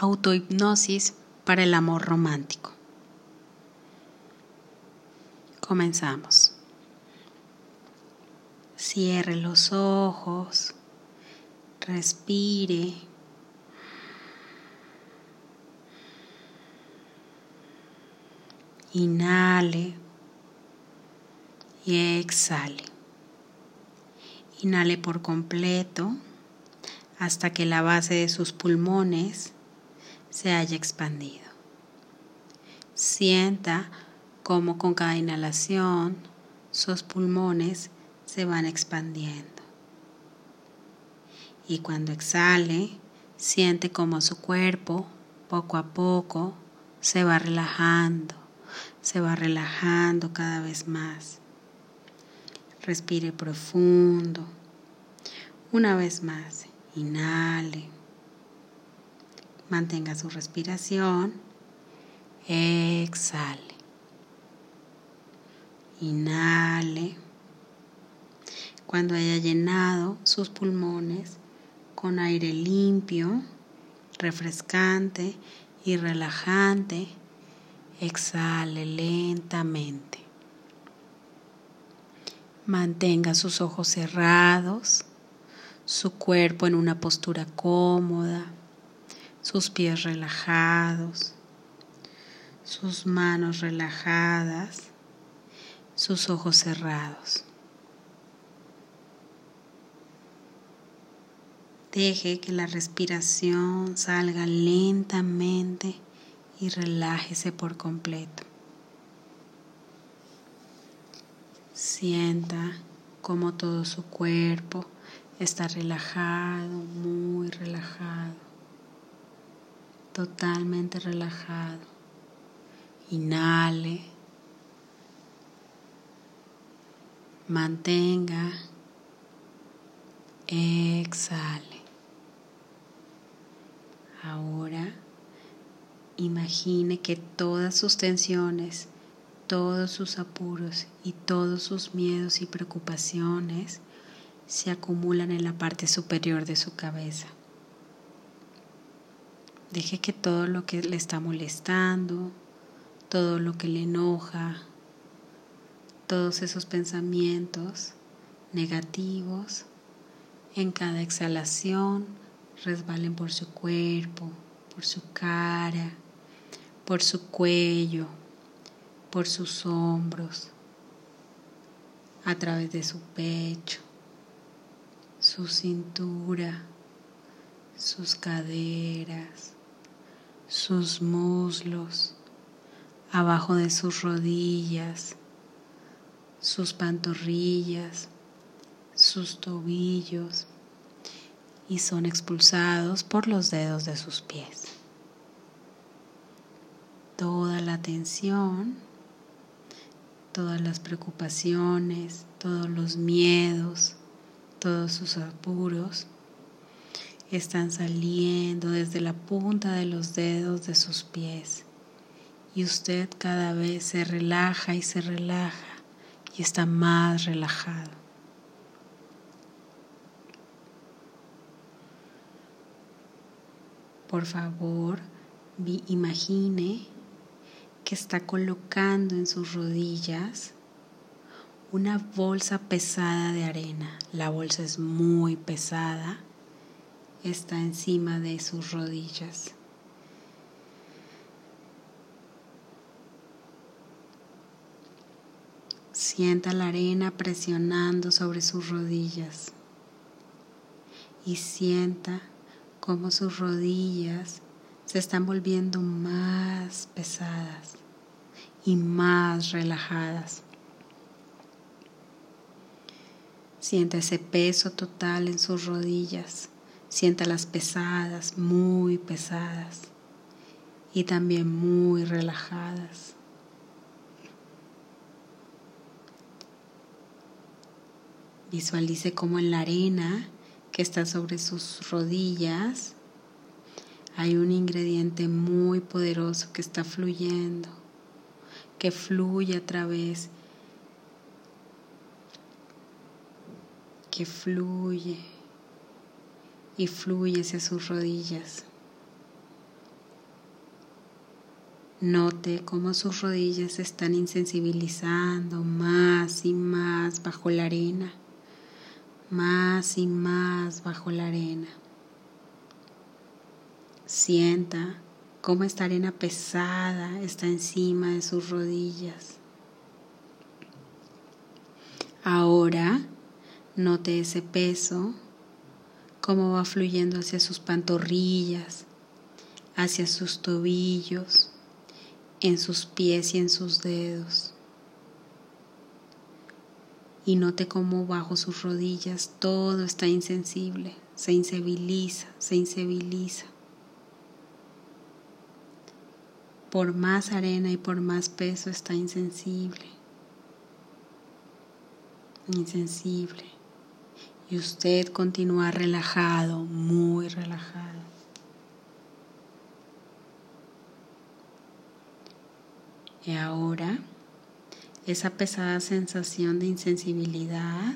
autohipnosis para el amor romántico. Comenzamos. Cierre los ojos, respire. Inhale y exhale. Inhale por completo hasta que la base de sus pulmones se haya expandido. Sienta cómo con cada inhalación sus pulmones se van expandiendo. Y cuando exhale, siente cómo su cuerpo poco a poco se va relajando, se va relajando cada vez más. Respire profundo. Una vez más, inhale. Mantenga su respiración. Exhale. Inhale. Cuando haya llenado sus pulmones con aire limpio, refrescante y relajante, exhale lentamente. Mantenga sus ojos cerrados, su cuerpo en una postura cómoda, sus pies relajados, sus manos relajadas, sus ojos cerrados. Deje que la respiración salga lentamente y relájese por completo. Sienta como todo su cuerpo está relajado, muy relajado, totalmente relajado. Inhale, mantenga, exhale. Ahora imagine que todas sus tensiones todos sus apuros y todos sus miedos y preocupaciones se acumulan en la parte superior de su cabeza. Deje que todo lo que le está molestando, todo lo que le enoja, todos esos pensamientos negativos, en cada exhalación resbalen por su cuerpo, por su cara, por su cuello, por sus hombros, a través de su pecho, su cintura, sus caderas, sus muslos, abajo de sus rodillas, sus pantorrillas, sus tobillos y son expulsados por los dedos de sus pies. Toda la tensión todas las preocupaciones, todos los miedos, todos sus apuros están saliendo desde la punta de los dedos de sus pies y usted cada vez se relaja y se relaja y está más relajado. Por favor, imagine que está colocando en sus rodillas una bolsa pesada de arena. La bolsa es muy pesada, está encima de sus rodillas. Sienta la arena presionando sobre sus rodillas y sienta cómo sus rodillas se están volviendo más pesadas y más relajadas. Sienta ese peso total en sus rodillas. Sienta las pesadas, muy pesadas y también muy relajadas. Visualice como en la arena que está sobre sus rodillas hay un ingrediente muy poderoso que está fluyendo que fluye a través, que fluye y fluye hacia sus rodillas. Note cómo sus rodillas se están insensibilizando más y más bajo la arena, más y más bajo la arena. Sienta cómo esta arena pesada está encima de sus rodillas. Ahora note ese peso, cómo va fluyendo hacia sus pantorrillas, hacia sus tobillos, en sus pies y en sus dedos. Y note cómo bajo sus rodillas todo está insensible, se insensibiliza, se insensibiliza. Por más arena y por más peso está insensible. Insensible. Y usted continúa relajado, muy relajado. Y ahora esa pesada sensación de insensibilidad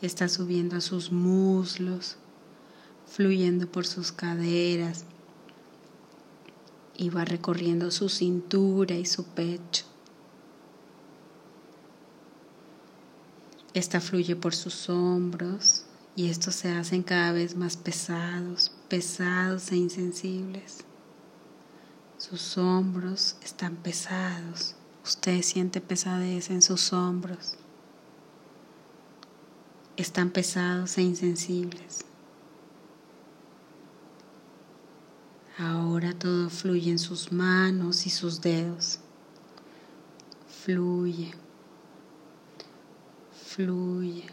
está subiendo a sus muslos, fluyendo por sus caderas y va recorriendo su cintura y su pecho. Esta fluye por sus hombros y estos se hacen cada vez más pesados, pesados e insensibles. Sus hombros están pesados. Usted siente pesadez en sus hombros. Están pesados e insensibles. Ahora todo fluye en sus manos y sus dedos. Fluye. Fluye.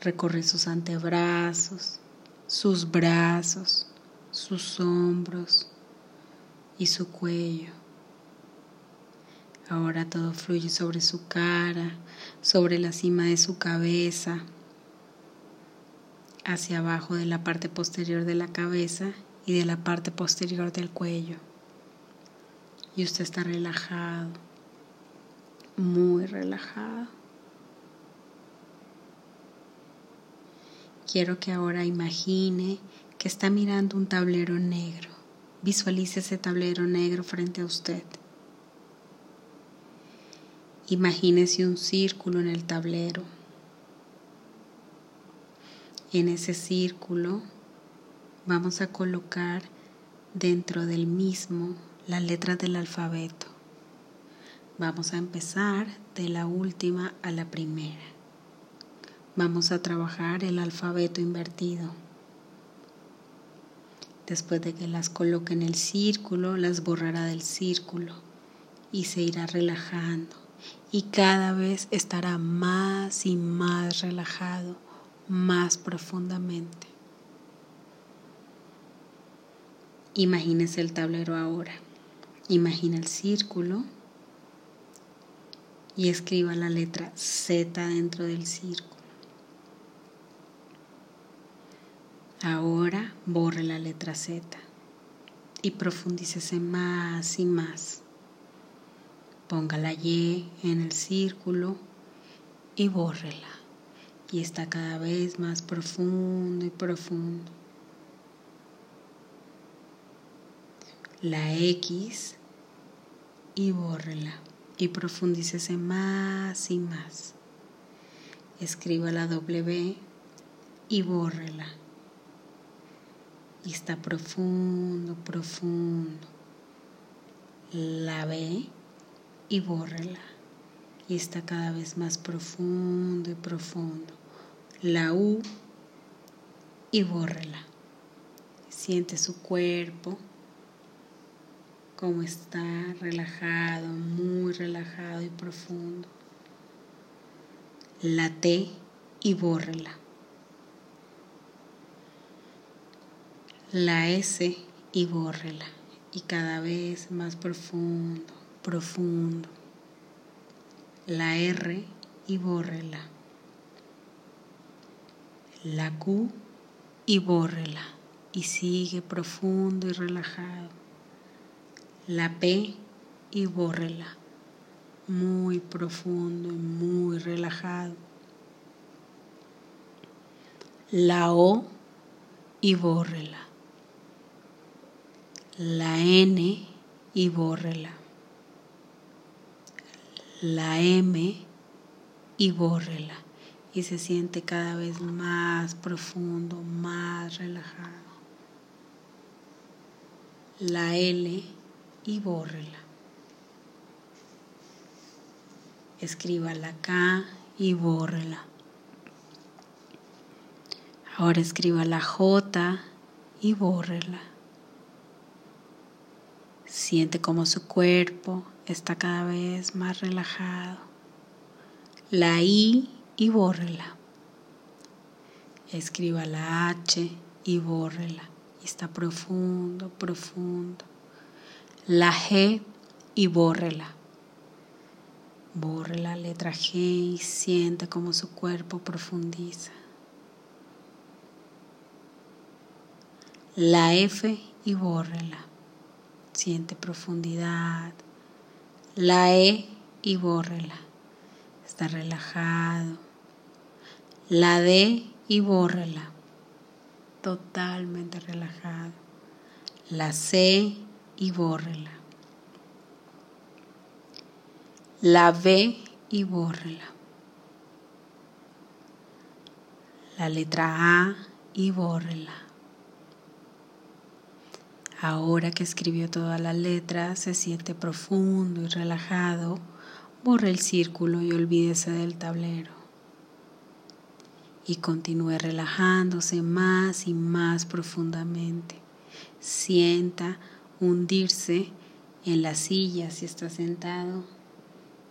Recorre sus antebrazos, sus brazos, sus hombros y su cuello. Ahora todo fluye sobre su cara, sobre la cima de su cabeza, hacia abajo de la parte posterior de la cabeza y de la parte posterior del cuello. Y usted está relajado, muy relajado. Quiero que ahora imagine que está mirando un tablero negro. Visualice ese tablero negro frente a usted. Imagínese un círculo en el tablero. En ese círculo vamos a colocar dentro del mismo las letras del alfabeto. Vamos a empezar de la última a la primera. Vamos a trabajar el alfabeto invertido. Después de que las coloque en el círculo, las borrará del círculo y se irá relajando. Y cada vez estará más y más relajado, más profundamente. Imagínese el tablero ahora. Imagina el círculo y escriba la letra Z dentro del círculo. Ahora borre la letra Z y profundícese más y más. Ponga la Y en el círculo y bórrela. Y está cada vez más profundo y profundo. La X y bórrela. Y profundícese más y más. Escriba la W y bórrela y está profundo, profundo. La ve y bórrela y está cada vez más profundo y profundo. La U y bórrela. Siente su cuerpo, como está relajado, muy relajado y profundo. La T y bórrela. La S y bórrela. Y cada vez más profundo, profundo. La R y bórrela. La Q y bórrela. Y sigue profundo y relajado. La P y bórrela. Muy profundo y muy relajado. La O y bórrela la N y bórrela. La M y bórrela. Y se siente cada vez más profundo, más relajado. La L y bórrela. Escriba la K y bórrela. Ahora escriba la J y bórrela. Siente como su cuerpo está cada vez más relajado. La I y bórrela. Escriba la H y bórrela. Está profundo, profundo. La G y bórrela. Borre la letra G y siente como su cuerpo profundiza. La F y bórrela. Siente profundidad. La E y bórrela. Está relajado. La D y bórrela. Totalmente relajado. La C y bórrela. La V y bórrela. La letra A y bórrela. Ahora que escribió todas las letras, se siente profundo y relajado, borre el círculo y olvídese del tablero. Y continúe relajándose más y más profundamente. Sienta hundirse en la silla si está sentado,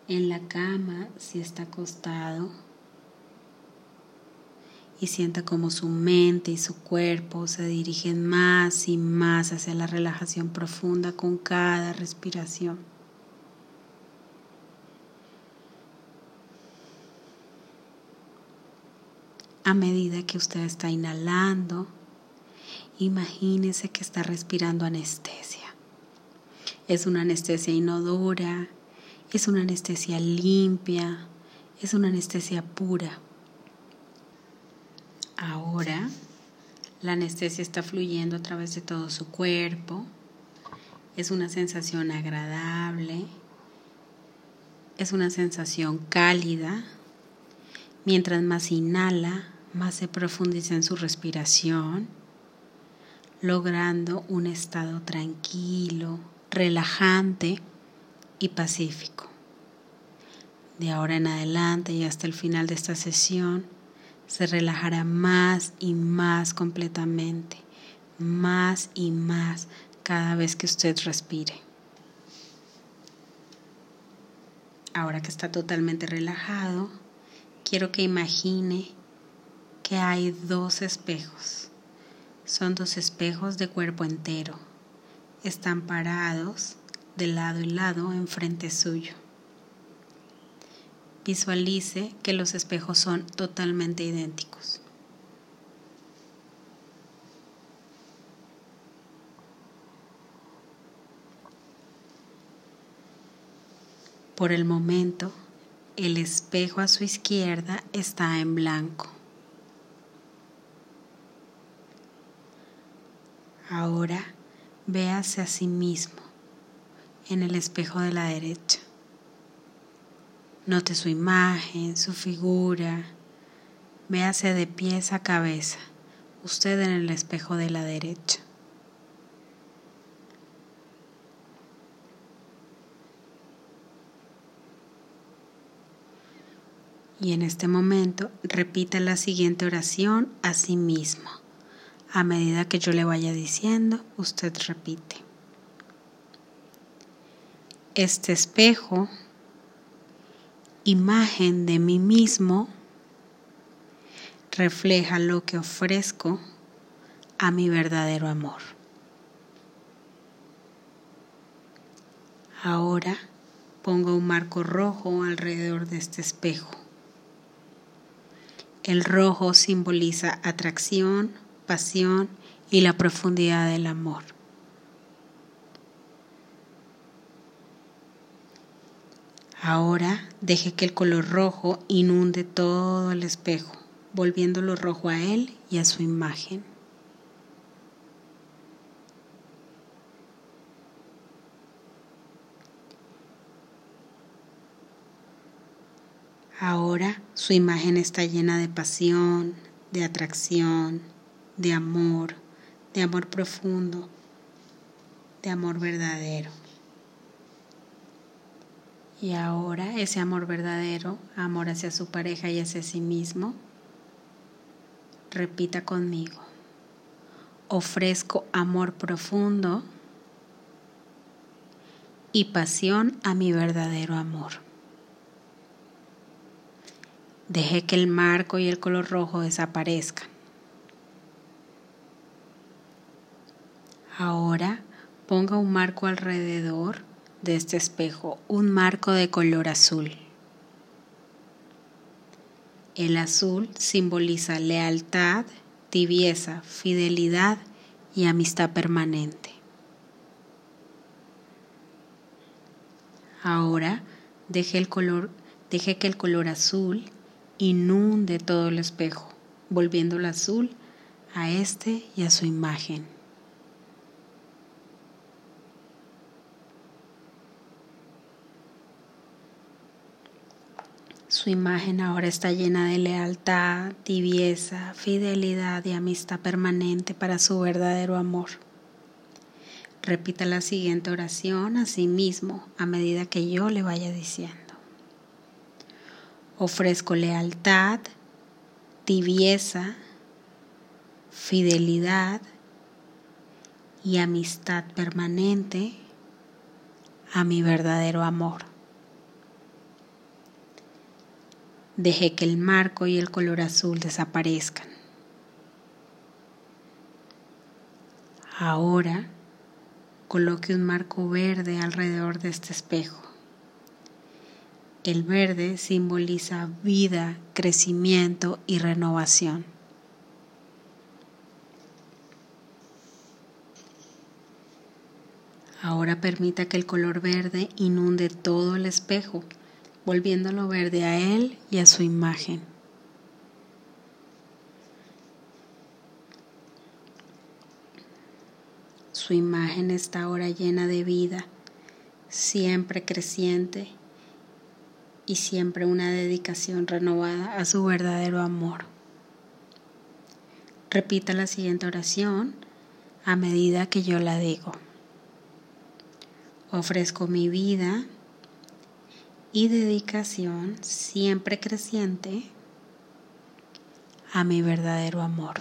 en la cama si está acostado y sienta como su mente y su cuerpo se dirigen más y más hacia la relajación profunda con cada respiración. A medida que usted está inhalando, imagínese que está respirando anestesia. Es una anestesia inodora, es una anestesia limpia, es una anestesia pura. Ahora la anestesia está fluyendo a través de todo su cuerpo. Es una sensación agradable. Es una sensación cálida. Mientras más inhala, más se profundiza en su respiración, logrando un estado tranquilo, relajante y pacífico. De ahora en adelante y hasta el final de esta sesión, se relajará más y más completamente, más y más cada vez que usted respire. Ahora que está totalmente relajado, quiero que imagine que hay dos espejos. Son dos espejos de cuerpo entero. Están parados de lado y lado enfrente suyo. Visualice que los espejos son totalmente idénticos. Por el momento, el espejo a su izquierda está en blanco. Ahora véase a sí mismo en el espejo de la derecha. Note su imagen, su figura. Véase de pies a cabeza, usted en el espejo de la derecha. Y en este momento repita la siguiente oración a sí mismo. A medida que yo le vaya diciendo, usted repite. Este espejo imagen de mí mismo refleja lo que ofrezco a mi verdadero amor. Ahora pongo un marco rojo alrededor de este espejo. El rojo simboliza atracción, pasión y la profundidad del amor. Ahora deje que el color rojo inunde todo el espejo, volviéndolo rojo a él y a su imagen. Ahora su imagen está llena de pasión, de atracción, de amor, de amor profundo, de amor verdadero. Y ahora ese amor verdadero, amor hacia su pareja y hacia sí mismo, repita conmigo. Ofrezco amor profundo y pasión a mi verdadero amor. Deje que el marco y el color rojo desaparezcan. Ahora ponga un marco alrededor de este espejo, un marco de color azul. El azul simboliza lealtad, tibieza, fidelidad y amistad permanente. Ahora deje, el color, deje que el color azul inunde todo el espejo, volviéndolo azul a este y a su imagen. Su imagen ahora está llena de lealtad, tibieza, fidelidad y amistad permanente para su verdadero amor. Repita la siguiente oración a sí mismo a medida que yo le vaya diciendo. Ofrezco lealtad, tibieza, fidelidad y amistad permanente a mi verdadero amor. Deje que el marco y el color azul desaparezcan. Ahora coloque un marco verde alrededor de este espejo. El verde simboliza vida, crecimiento y renovación. Ahora permita que el color verde inunde todo el espejo, volviéndolo verde a él y a su imagen. Su imagen está ahora llena de vida, siempre creciente y siempre una dedicación renovada a su verdadero amor. Repita la siguiente oración a medida que yo la digo. Ofrezco mi vida y dedicación siempre creciente a mi verdadero amor.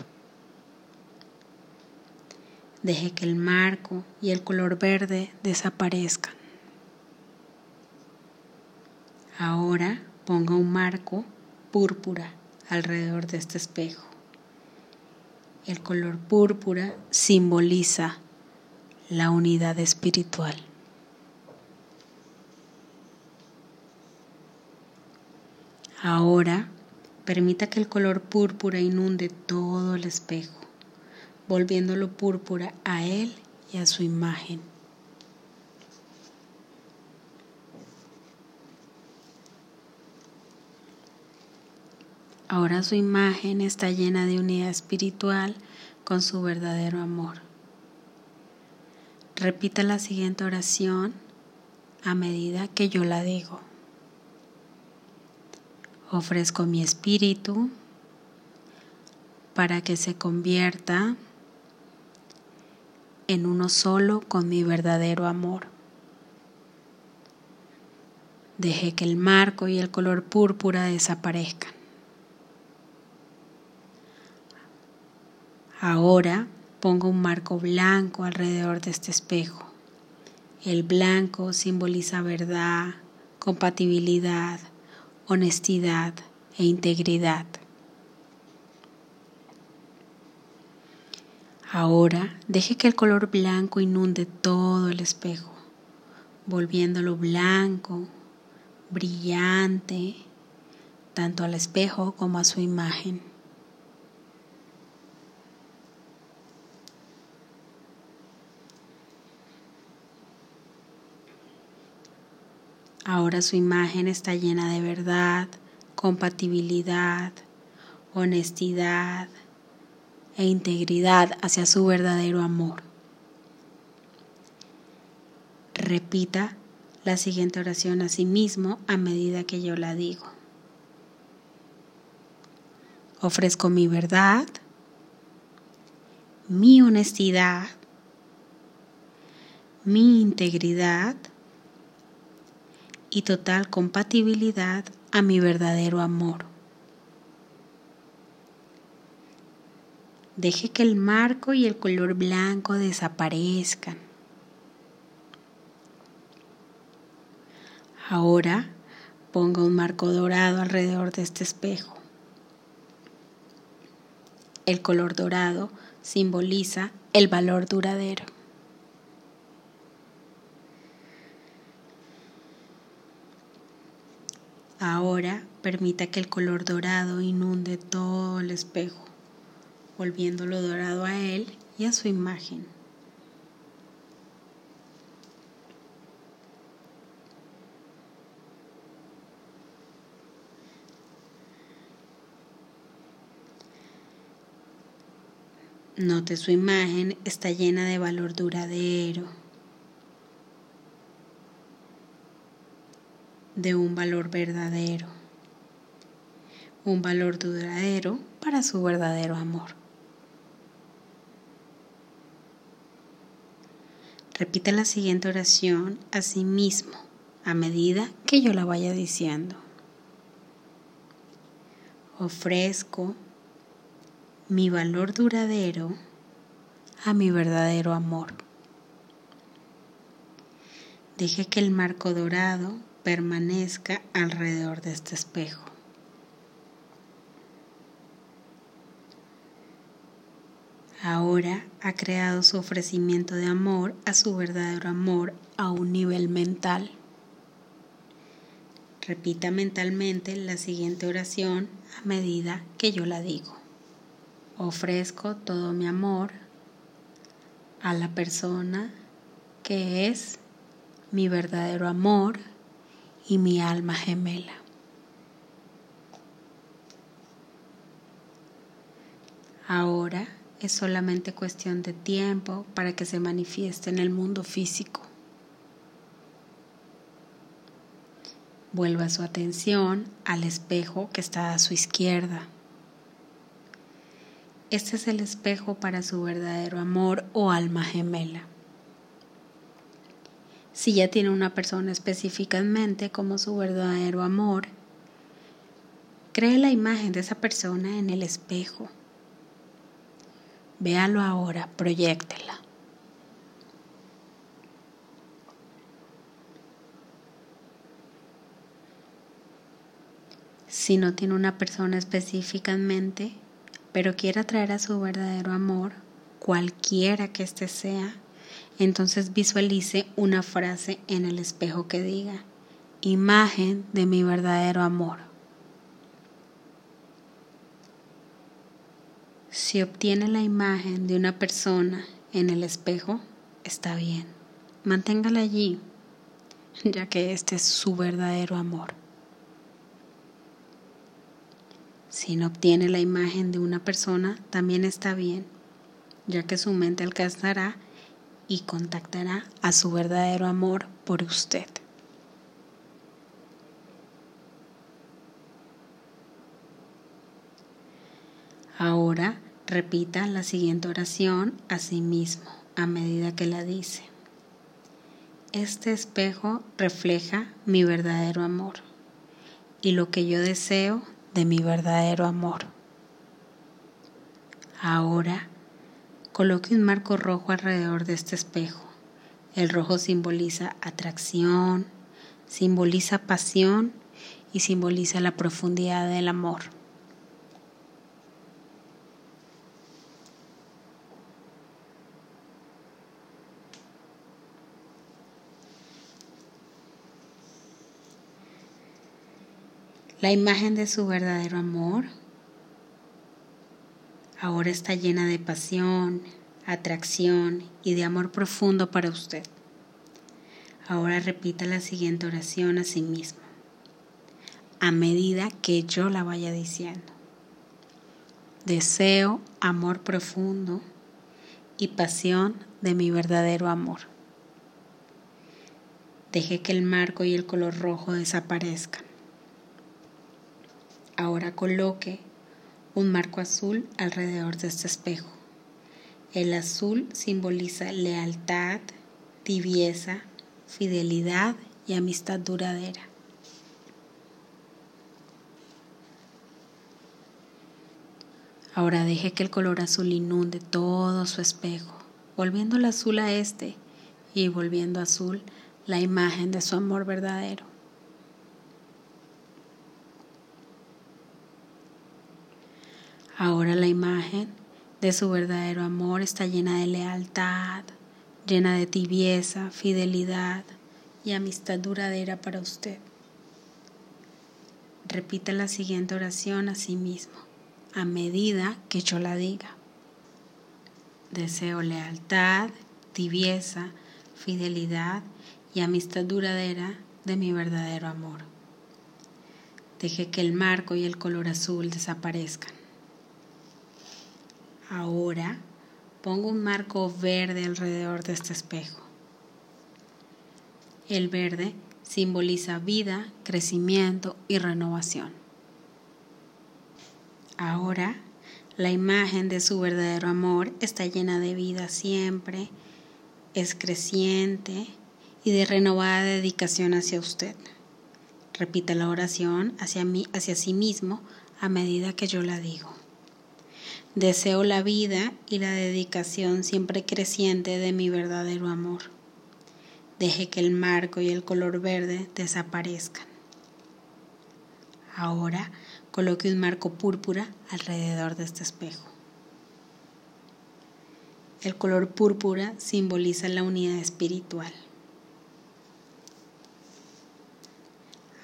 Deje que el marco y el color verde desaparezcan. Ahora ponga un marco púrpura alrededor de este espejo. El color púrpura simboliza la unidad espiritual. Ahora permita que el color púrpura inunde todo el espejo, volviéndolo púrpura a él y a su imagen. Ahora su imagen está llena de unidad espiritual con su verdadero amor. Repita la siguiente oración a medida que yo la digo. Ofrezco mi espíritu para que se convierta en uno solo con mi verdadero amor. Deje que el marco y el color púrpura desaparezcan. Ahora pongo un marco blanco alrededor de este espejo. El blanco simboliza verdad, compatibilidad, honestidad e integridad. Ahora deje que el color blanco inunde todo el espejo, volviéndolo blanco, brillante, tanto al espejo como a su imagen. Ahora su imagen está llena de verdad, compatibilidad, honestidad e integridad hacia su verdadero amor. Repita la siguiente oración a sí mismo a medida que yo la digo. Ofrezco mi verdad, mi honestidad, mi integridad y total compatibilidad a mi verdadero amor. Deje que el marco y el color blanco desaparezcan. Ahora ponga un marco dorado alrededor de este espejo. El color dorado simboliza el valor duradero. Ahora permita que el color dorado inunde todo el espejo, volviéndolo dorado a él y a su imagen. Note su imagen está llena de valor duradero, de un valor verdadero, un valor duradero para su verdadero amor. Repita la siguiente oración a sí mismo a medida que yo la vaya diciendo. Ofrezco mi valor duradero a mi verdadero amor. Deje que el marco dorado permanezca alrededor de este espejo. Ahora ha creado su ofrecimiento de amor a su verdadero amor a un nivel mental. Repita mentalmente la siguiente oración a medida que yo la digo. Ofrezco todo mi amor a la persona que es mi verdadero amor y mi alma gemela. Ahora es solamente cuestión de tiempo para que se manifieste en el mundo físico. Vuelva su atención al espejo que está a su izquierda. Este es el espejo para su verdadero amor o alma gemela. Si ya tiene una persona específicamente como su verdadero amor, cree la imagen de esa persona en el espejo. Véalo ahora, proyectela. Si no tiene una persona específicamente, pero quiere atraer a su verdadero amor, cualquiera que éste sea, entonces visualice una frase en el espejo que diga, imagen de mi verdadero amor. Si obtiene la imagen de una persona en el espejo, está bien. Manténgala allí, ya que este es su verdadero amor. Si no obtiene la imagen de una persona, también está bien, ya que su mente alcanzará y contactará a su verdadero amor por usted. Ahora repita la siguiente oración a sí mismo a medida que la dice. Este espejo refleja mi verdadero amor y lo que yo deseo de mi verdadero amor. Ahora coloque un marco rojo alrededor de este espejo. El rojo simboliza atracción, simboliza pasión y simboliza la profundidad del amor. La imagen de su verdadero amor ahora está llena de pasión, atracción y de amor profundo para usted. Ahora repita la siguiente oración a sí mismo, a medida que yo la vaya diciendo. Deseo amor profundo y pasión de mi verdadero amor. Deje que el marco y el color rojo desaparezcan. Ahora coloque un marco azul alrededor de este espejo. El azul simboliza lealtad, tibieza, fidelidad y amistad duradera. Ahora deje que el color azul inunde todo su espejo, volviendo el azul a este y volviendo azul la imagen de su amor verdadero. Ahora la imagen de su verdadero amor está llena de lealtad, llena de tibieza, fidelidad y amistad duradera para usted. Repita la siguiente oración a sí mismo, a medida que yo la diga. Deseo lealtad, tibieza, fidelidad y amistad duradera de mi verdadero amor. Deje que el marco y el color azul desaparezcan. Ahora pongo un marco verde alrededor de este espejo. El verde simboliza vida, crecimiento y renovación. Ahora la imagen de su verdadero amor está llena de vida siempre, es creciente y de renovada dedicación hacia usted. Repita la oración hacia, mí, hacia sí mismo a medida que yo la digo. Deseo la vida y la dedicación siempre creciente de mi verdadero amor. Deje que el marco y el color verde desaparezcan. Ahora coloque un marco púrpura alrededor de este espejo. El color púrpura simboliza la unidad espiritual.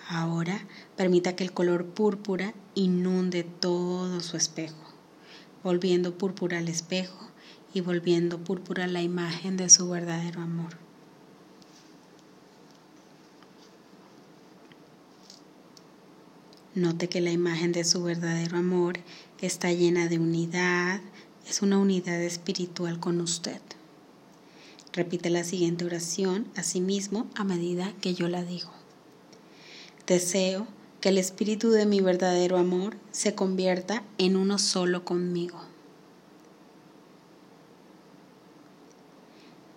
Ahora permita que el color púrpura inunde todo su espejo volviendo púrpura al espejo y volviendo púrpura la imagen de su verdadero amor. Note que la imagen de su verdadero amor está llena de unidad, es una unidad espiritual con usted. Repite la siguiente oración a sí mismo a medida que yo la digo. Deseo que el espíritu de mi verdadero amor se convierta en uno solo conmigo.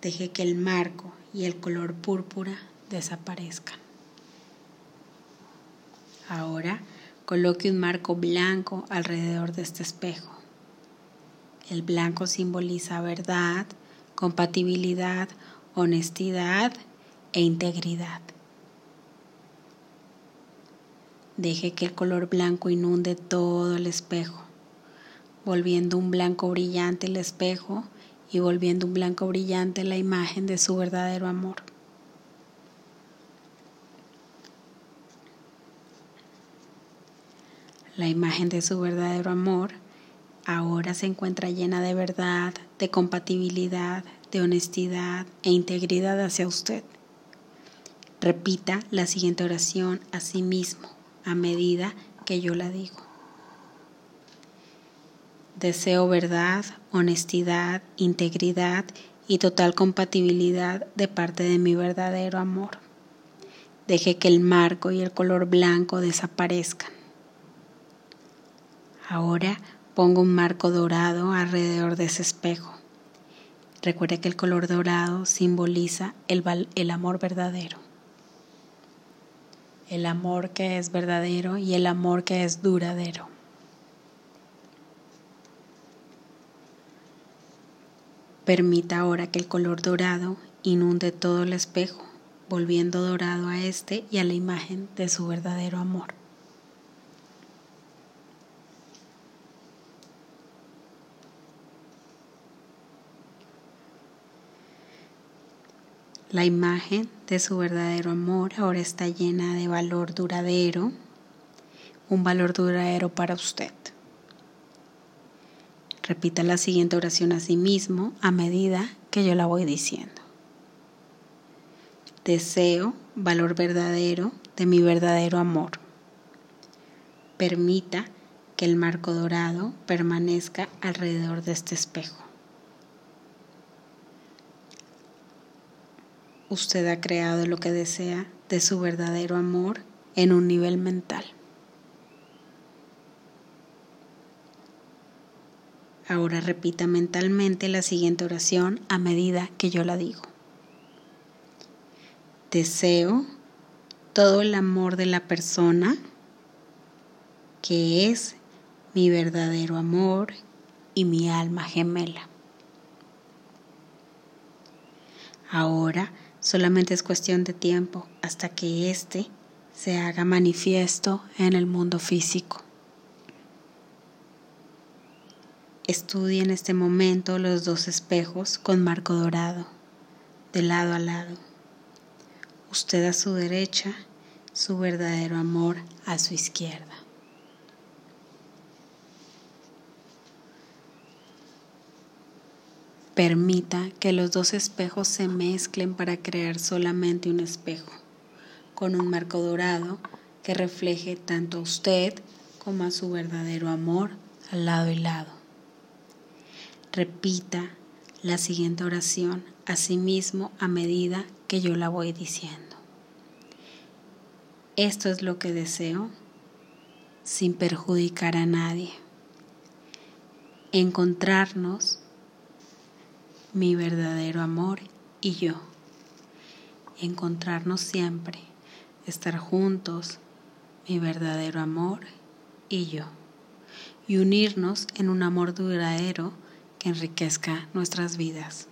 Deje que el marco y el color púrpura desaparezcan. Ahora coloque un marco blanco alrededor de este espejo. El blanco simboliza verdad, compatibilidad, honestidad e integridad. Deje que el color blanco inunde todo el espejo, volviendo un blanco brillante el espejo y volviendo un blanco brillante la imagen de su verdadero amor. La imagen de su verdadero amor ahora se encuentra llena de verdad, de compatibilidad, de honestidad e integridad hacia usted. Repita la siguiente oración a sí mismo a medida que yo la digo. Deseo verdad, honestidad, integridad y total compatibilidad de parte de mi verdadero amor. Deje que el marco y el color blanco desaparezcan. Ahora pongo un marco dorado alrededor de ese espejo. Recuerde que el color dorado simboliza el, el amor verdadero el amor que es verdadero y el amor que es duradero. Permita ahora que el color dorado inunde todo el espejo, volviendo dorado a este y a la imagen de su verdadero amor. La imagen de su verdadero amor ahora está llena de valor duradero, un valor duradero para usted. Repita la siguiente oración a sí mismo a medida que yo la voy diciendo. Deseo valor verdadero de mi verdadero amor. Permita que el marco dorado permanezca alrededor de este espejo. Usted ha creado lo que desea de su verdadero amor en un nivel mental. Ahora repita mentalmente la siguiente oración a medida que yo la digo. Deseo todo el amor de la persona que es mi verdadero amor y mi alma gemela. Ahora solamente es cuestión de tiempo hasta que éste se haga manifiesto en el mundo físico. Estudie en este momento los dos espejos con marco dorado, de lado a lado. Usted a su derecha, su verdadero amor a su izquierda. Permita que los dos espejos se mezclen para crear solamente un espejo, con un marco dorado que refleje tanto a usted como a su verdadero amor al lado y lado. Repita la siguiente oración a sí mismo a medida que yo la voy diciendo. Esto es lo que deseo sin perjudicar a nadie. Encontrarnos mi verdadero amor y yo. Encontrarnos siempre, estar juntos, mi verdadero amor y yo. Y unirnos en un amor duradero que enriquezca nuestras vidas.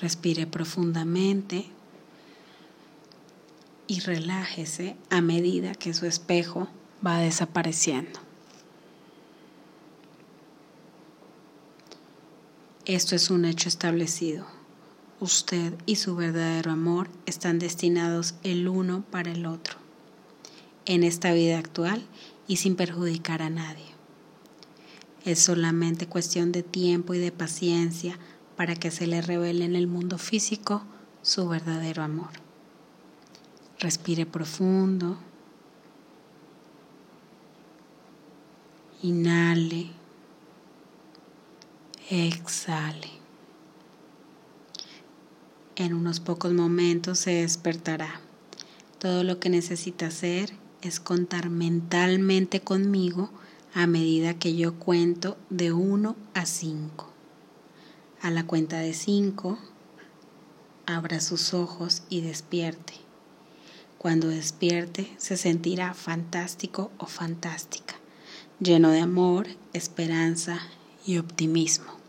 Respire profundamente y relájese a medida que su espejo va desapareciendo. Esto es un hecho establecido. Usted y su verdadero amor están destinados el uno para el otro, en esta vida actual y sin perjudicar a nadie. Es solamente cuestión de tiempo y de paciencia para que se le revele en el mundo físico su verdadero amor. Respire profundo. Inhale. Exhale. En unos pocos momentos se despertará. Todo lo que necesita hacer es contar mentalmente conmigo a medida que yo cuento de 1 a 5. A la cuenta de 5, abra sus ojos y despierte. Cuando despierte se sentirá fantástico o fantástica, lleno de amor, esperanza y optimismo.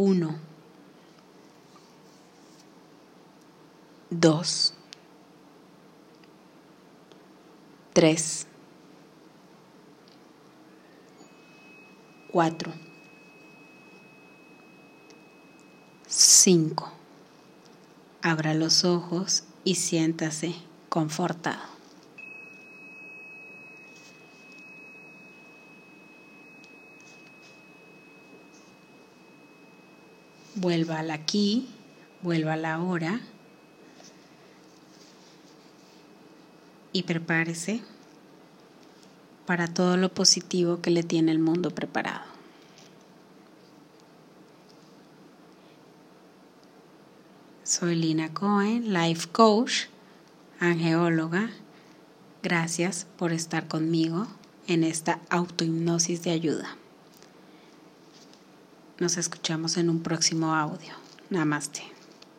1, 2, 3, 4, 5. Abra los ojos y siéntase confortado. Vuelva al aquí, vuelva a la hora y prepárese para todo lo positivo que le tiene el mundo preparado. Soy Lina Cohen, life coach, angeóloga. Gracias por estar conmigo en esta autohipnosis de ayuda. Nos escuchamos en un próximo audio. Namaste.